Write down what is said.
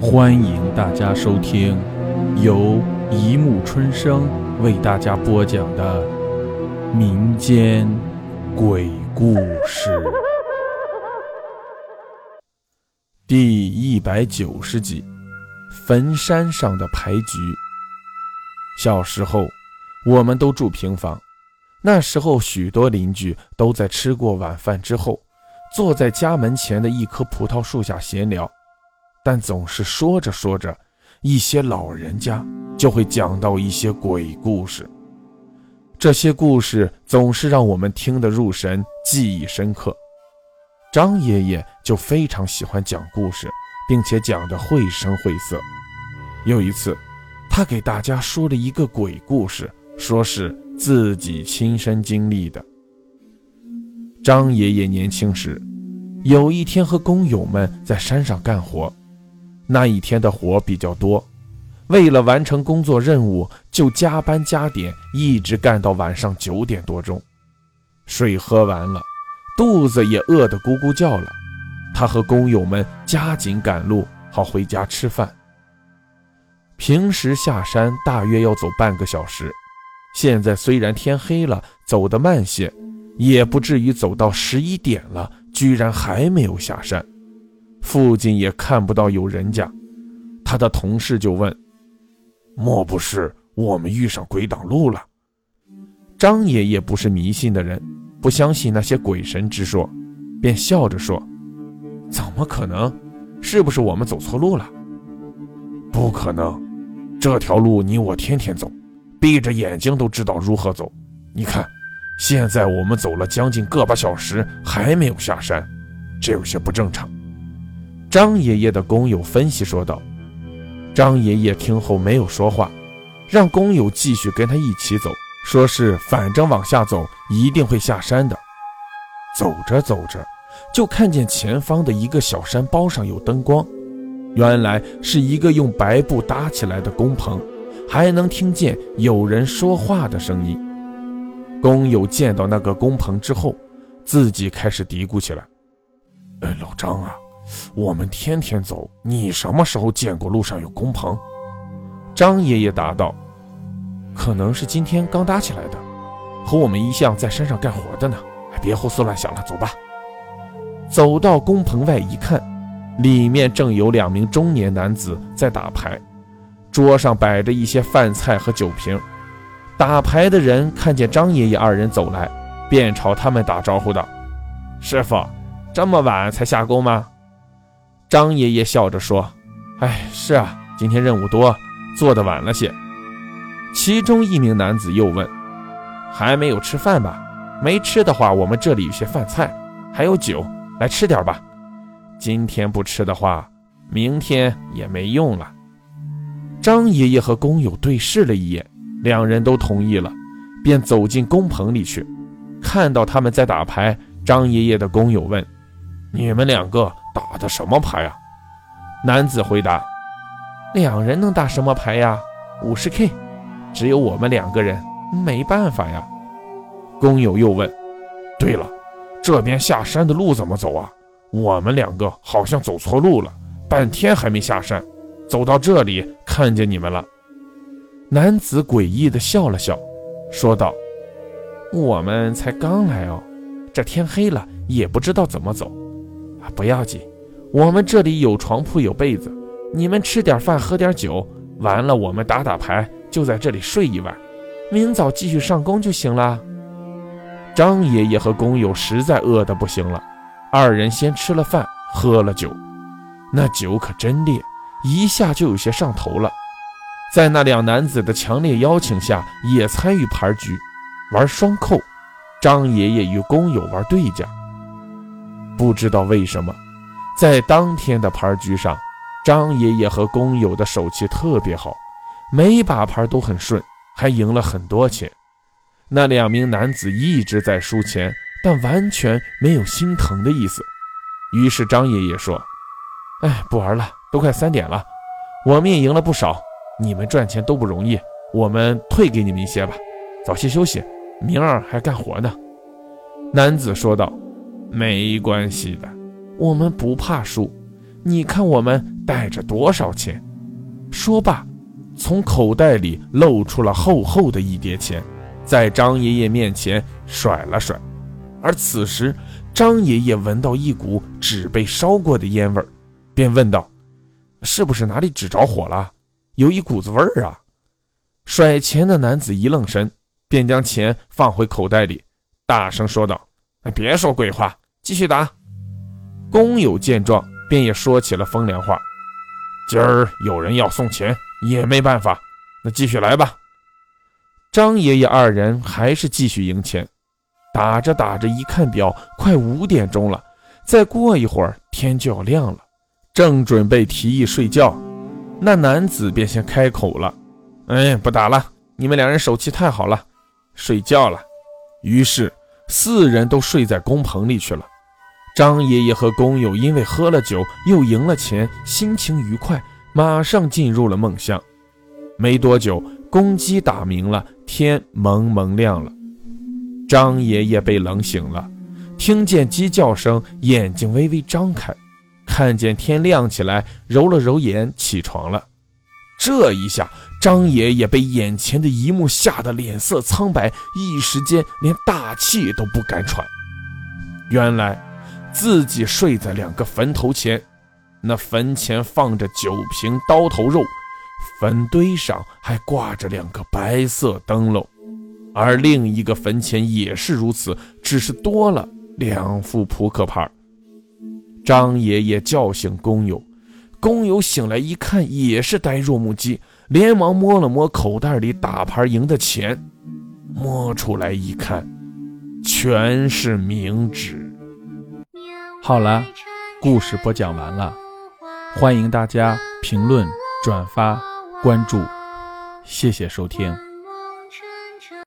欢迎大家收听由一木春生为大家播讲的民间鬼故事第一百九十集：坟山上的牌局。小时候，我们都住平房，那时候许多邻居都在吃过晚饭之后，坐在家门前的一棵葡萄树下闲聊。但总是说着说着，一些老人家就会讲到一些鬼故事。这些故事总是让我们听得入神，记忆深刻。张爷爷就非常喜欢讲故事，并且讲得绘声绘色。有一次，他给大家说了一个鬼故事，说是自己亲身经历的。张爷爷年轻时，有一天和工友们在山上干活。那一天的活比较多，为了完成工作任务，就加班加点，一直干到晚上九点多钟。水喝完了，肚子也饿得咕咕叫了。他和工友们加紧赶路，好回家吃饭。平时下山大约要走半个小时，现在虽然天黑了，走得慢些，也不至于走到十一点了，居然还没有下山。附近也看不到有人家，他的同事就问：“莫不是我们遇上鬼挡路了？”张爷爷不是迷信的人，不相信那些鬼神之说，便笑着说：“怎么可能？是不是我们走错路了？”“不可能，这条路你我天天走，闭着眼睛都知道如何走。你看，现在我们走了将近个把小时，还没有下山，这有些不正常。”张爷爷的工友分析说道：“张爷爷听后没有说话，让工友继续跟他一起走，说是反正往下走一定会下山的。走着走着，就看见前方的一个小山包上有灯光，原来是一个用白布搭起来的工棚，还能听见有人说话的声音。工友见到那个工棚之后，自己开始嘀咕起来：‘哎，老张啊！’”我们天天走，你什么时候见过路上有工棚？张爷爷答道：“可能是今天刚搭起来的，和我们一向在山上干活的呢。”别胡思乱想了，走吧。走到工棚外一看，里面正有两名中年男子在打牌，桌上摆着一些饭菜和酒瓶。打牌的人看见张爷爷二人走来，便朝他们打招呼道：“师傅，这么晚才下工吗？”张爷爷笑着说：“哎，是啊，今天任务多，做的晚了些。”其中一名男子又问：“还没有吃饭吧？没吃的话，我们这里有些饭菜，还有酒，来吃点吧。今天不吃的话，明天也没用了。”张爷爷和工友对视了一眼，两人都同意了，便走进工棚里去。看到他们在打牌，张爷爷的工友问：“你们两个？”打的什么牌啊？男子回答：“两人能打什么牌呀？五十 K，只有我们两个人，没办法呀。”工友又问：“对了，这边下山的路怎么走啊？我们两个好像走错路了，半天还没下山，走到这里看见你们了。”男子诡异的笑了笑，说道：“我们才刚来哦，这天黑了也不知道怎么走。”不要紧，我们这里有床铺有被子，你们吃点饭喝点酒，完了我们打打牌，就在这里睡一晚，明早继续上工就行了。张爷爷和工友实在饿得不行了，二人先吃了饭，喝了酒，那酒可真烈，一下就有些上头了。在那两男子的强烈邀请下，也参与牌局，玩双扣，张爷爷与工友玩对家。不知道为什么，在当天的牌局上，张爷爷和工友的手气特别好，每把牌都很顺，还赢了很多钱。那两名男子一直在输钱，但完全没有心疼的意思。于是张爷爷说：“哎，不玩了，都快三点了，我们也赢了不少，你们赚钱都不容易，我们退给你们一些吧，早些休息，明儿还干活呢。”男子说道。没关系的，我们不怕输。你看我们带着多少钱？”说罢，从口袋里露出了厚厚的一叠钱，在张爷爷面前甩了甩。而此时，张爷爷闻到一股纸被烧过的烟味儿，便问道：“是不是哪里纸着火了？有一股子味儿啊！”甩钱的男子一愣神，便将钱放回口袋里，大声说道：“别说鬼话，继续打。”工友见状，便也说起了风凉话：“今儿有人要送钱，也没办法，那继续来吧。”张爷爷二人还是继续赢钱。打着打着，一看表，快五点钟了。再过一会儿，天就要亮了。正准备提议睡觉，那男子便先开口了：“哎，不打了，你们两人手气太好了，睡觉了。”于是四人都睡在工棚里去了。张爷爷和工友因为喝了酒，又赢了钱，心情愉快，马上进入了梦乡。没多久，公鸡打鸣了，天蒙蒙亮了。张爷爷被冷醒了，听见鸡叫声，眼睛微微张开，看见天亮起来，揉了揉眼，起床了。这一下，张爷爷被眼前的一幕吓得脸色苍白，一时间连大气都不敢喘。原来，自己睡在两个坟头前，那坟前放着酒瓶、刀头肉，坟堆上还挂着两个白色灯笼。而另一个坟前也是如此，只是多了两副扑克牌。张爷爷叫醒工友，工友醒来一看，也是呆若木鸡，连忙摸了摸口袋里打牌赢的钱，摸出来一看，全是冥纸。好了，故事播讲完了，欢迎大家评论、转发、关注，谢谢收听。